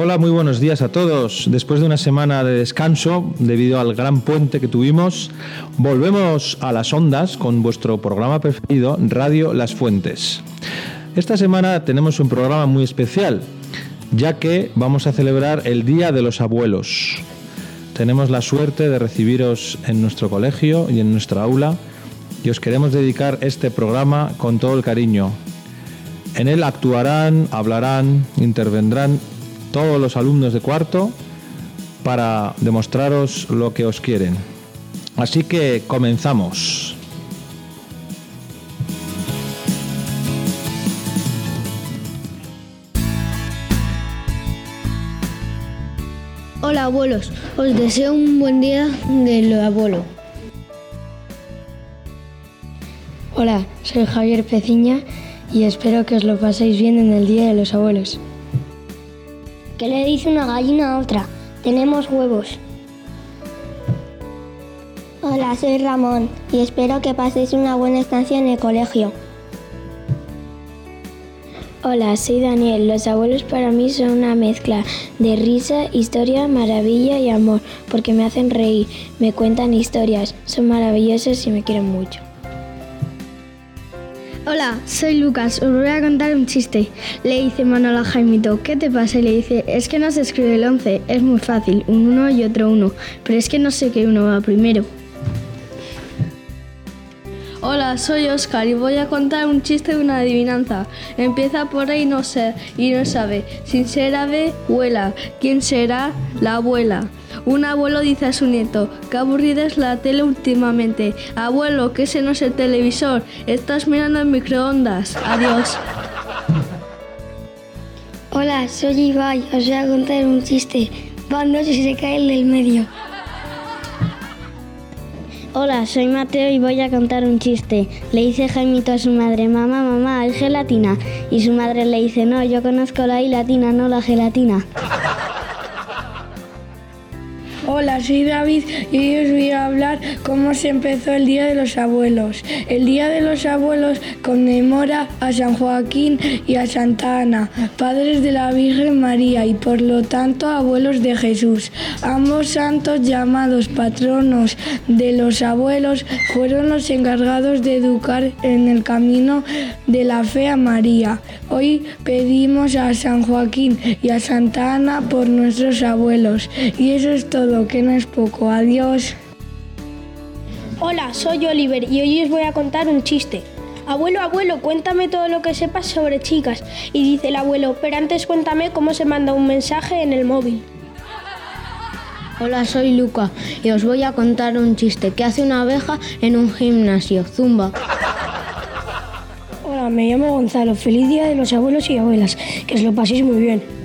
Hola, muy buenos días a todos. Después de una semana de descanso, debido al gran puente que tuvimos, volvemos a las ondas con vuestro programa preferido, Radio Las Fuentes. Esta semana tenemos un programa muy especial, ya que vamos a celebrar el Día de los Abuelos. Tenemos la suerte de recibiros en nuestro colegio y en nuestra aula y os queremos dedicar este programa con todo el cariño. En él actuarán, hablarán, intervendrán todos los alumnos de cuarto para demostraros lo que os quieren. Así que comenzamos. Hola abuelos, os deseo un buen día del abuelo. Hola, soy Javier Peciña y espero que os lo paséis bien en el Día de los Abuelos. ¿Qué le dice una gallina a otra? Tenemos huevos. Hola, soy Ramón y espero que paséis una buena estancia en el colegio. Hola, soy Daniel. Los abuelos para mí son una mezcla de risa, historia, maravilla y amor, porque me hacen reír, me cuentan historias, son maravillosos y me quieren mucho. Hola, soy Lucas, os voy a contar un chiste. Le dice Manuel a Jaimito, ¿qué te pasa? Y le dice, es que no se escribe el 11, es muy fácil, un 1 y otro 1, pero es que no sé qué uno va primero. Hola, soy Oscar y voy a contar un chiste de una adivinanza. Empieza por ahí no sé y no sabe. Sin ser ave, huela. ¿Quién será? La abuela. Un abuelo dice a su nieto, qué aburrida es la tele últimamente. Abuelo, que ese no es el televisor, estás mirando el microondas. Adiós. Hola, soy Ibai, os voy a contar un chiste. Van dos y se cae el del medio. Hola, soy Mateo y voy a contar un chiste. Le dice Jaimito a su madre, mamá, mamá, ¿hay gelatina? Y su madre le dice, no, yo conozco la I latina, no la gelatina. Hola, soy David y hoy os voy a hablar cómo se empezó el Día de los Abuelos. El Día de los Abuelos conmemora a San Joaquín y a Santa Ana, padres de la Virgen María y por lo tanto abuelos de Jesús. Ambos santos llamados patronos de los abuelos fueron los encargados de educar en el camino de la fe a María. Hoy pedimos a San Joaquín y a Santa Ana por nuestros abuelos. Y eso es todo que no es poco. Adiós. Hola, soy Oliver y hoy os voy a contar un chiste. Abuelo, abuelo, cuéntame todo lo que sepas sobre chicas. Y dice el abuelo, pero antes cuéntame cómo se manda un mensaje en el móvil. Hola, soy Luca y os voy a contar un chiste. ¿Qué hace una abeja en un gimnasio? Zumba. Hola, me llamo Gonzalo. Feliz día de los abuelos y abuelas. Que os lo paséis muy bien.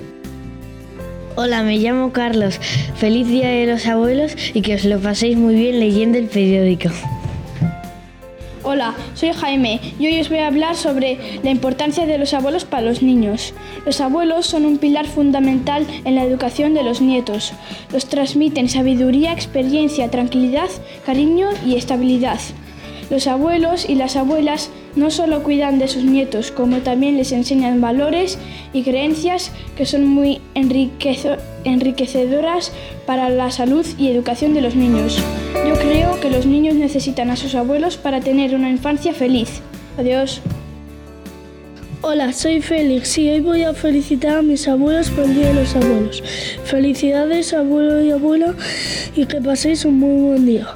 Hola, me llamo Carlos. Feliz Día de los Abuelos y que os lo paséis muy bien leyendo el periódico. Hola, soy Jaime y hoy os voy a hablar sobre la importancia de los abuelos para los niños. Los abuelos son un pilar fundamental en la educación de los nietos. Los transmiten sabiduría, experiencia, tranquilidad, cariño y estabilidad. Los abuelos y las abuelas no solo cuidan de sus nietos, como también les enseñan valores y creencias que son muy enriquecedoras para la salud y educación de los niños. Yo creo que los niños necesitan a sus abuelos para tener una infancia feliz. Adiós. Hola, soy Félix y hoy voy a felicitar a mis abuelos por el Día de los Abuelos. Felicidades abuelo y abuela y que paséis un muy buen día.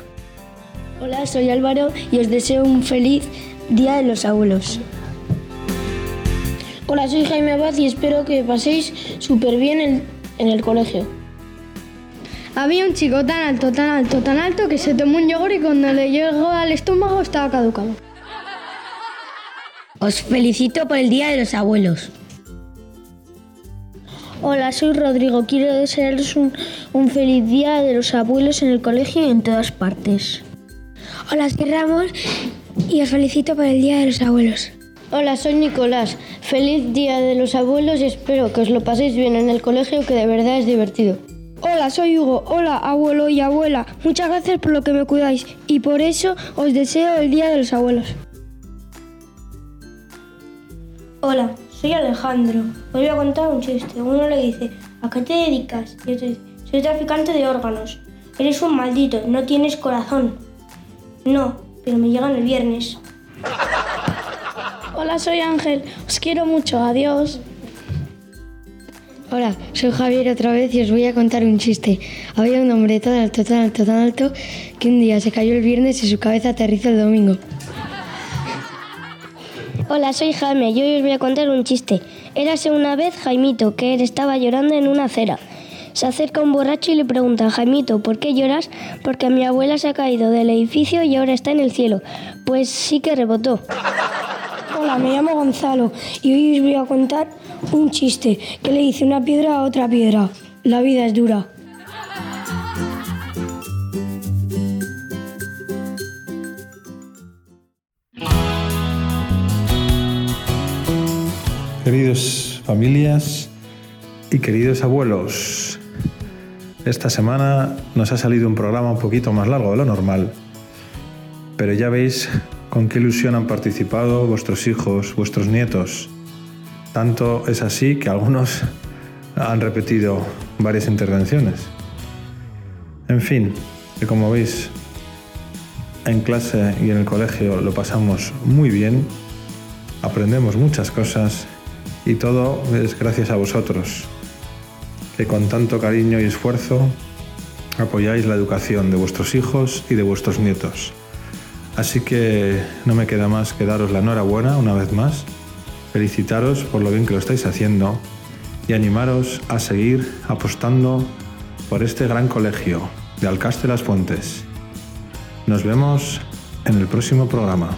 Hola, soy Álvaro y os deseo un feliz Día de los Abuelos. Hola, soy Jaime Abad y espero que paséis súper bien en, en, el colegio. Había un chico tan alto, tan alto, tan alto que se tomó un yogur y cuando le llegó al estómago estaba caducado. Os felicito por el Día de los Abuelos. Hola, soy Rodrigo. Quiero desearos un, un feliz Día de los Abuelos en el colegio y en todas partes. Hola, soy Ramón y os felicito por el Día de los Abuelos. Hola, soy Nicolás. Feliz Día de los Abuelos y espero que os lo paséis bien en el colegio, que de verdad es divertido. Hola, soy Hugo. Hola, abuelo y abuela. Muchas gracias por lo que me cuidáis y por eso os deseo el Día de los Abuelos. Hola, soy Alejandro. Os voy a contar un chiste. Uno le dice, ¿a qué te dedicas? Y otro dice, soy traficante de órganos. Eres un maldito, no tienes corazón. No, pero me llegan el viernes. Hola, soy Ángel. Os quiero mucho. Adiós. Hola, soy Javier otra vez y os voy a contar un chiste. Había un hombre tan alto, tan alto, tan alto que un día se cayó el viernes y su cabeza aterrizó el domingo. Hola, soy Jaime y hoy os voy a contar un chiste. Érase una vez Jaimito que estaba llorando en una acera. Se acerca un borracho y le pregunta, Jaimito, ¿por qué lloras? Porque mi abuela se ha caído del edificio y ahora está en el cielo. Pues sí que rebotó. Hola, me llamo Gonzalo y hoy os voy a contar un chiste que le dice una piedra a otra piedra. La vida es dura. Queridos familias y queridos abuelos, esta semana nos ha salido un programa un poquito más largo de lo normal, pero ya veis con qué ilusión han participado vuestros hijos, vuestros nietos. Tanto es así que algunos han repetido varias intervenciones. En fin, que como veis, en clase y en el colegio lo pasamos muy bien, aprendemos muchas cosas y todo es gracias a vosotros, que con tanto cariño y esfuerzo apoyáis la educación de vuestros hijos y de vuestros nietos. Así que no me queda más que daros la enhorabuena una vez más, felicitaros por lo bien que lo estáis haciendo y animaros a seguir apostando por este gran colegio de Alcaste las Fuentes. Nos vemos en el próximo programa.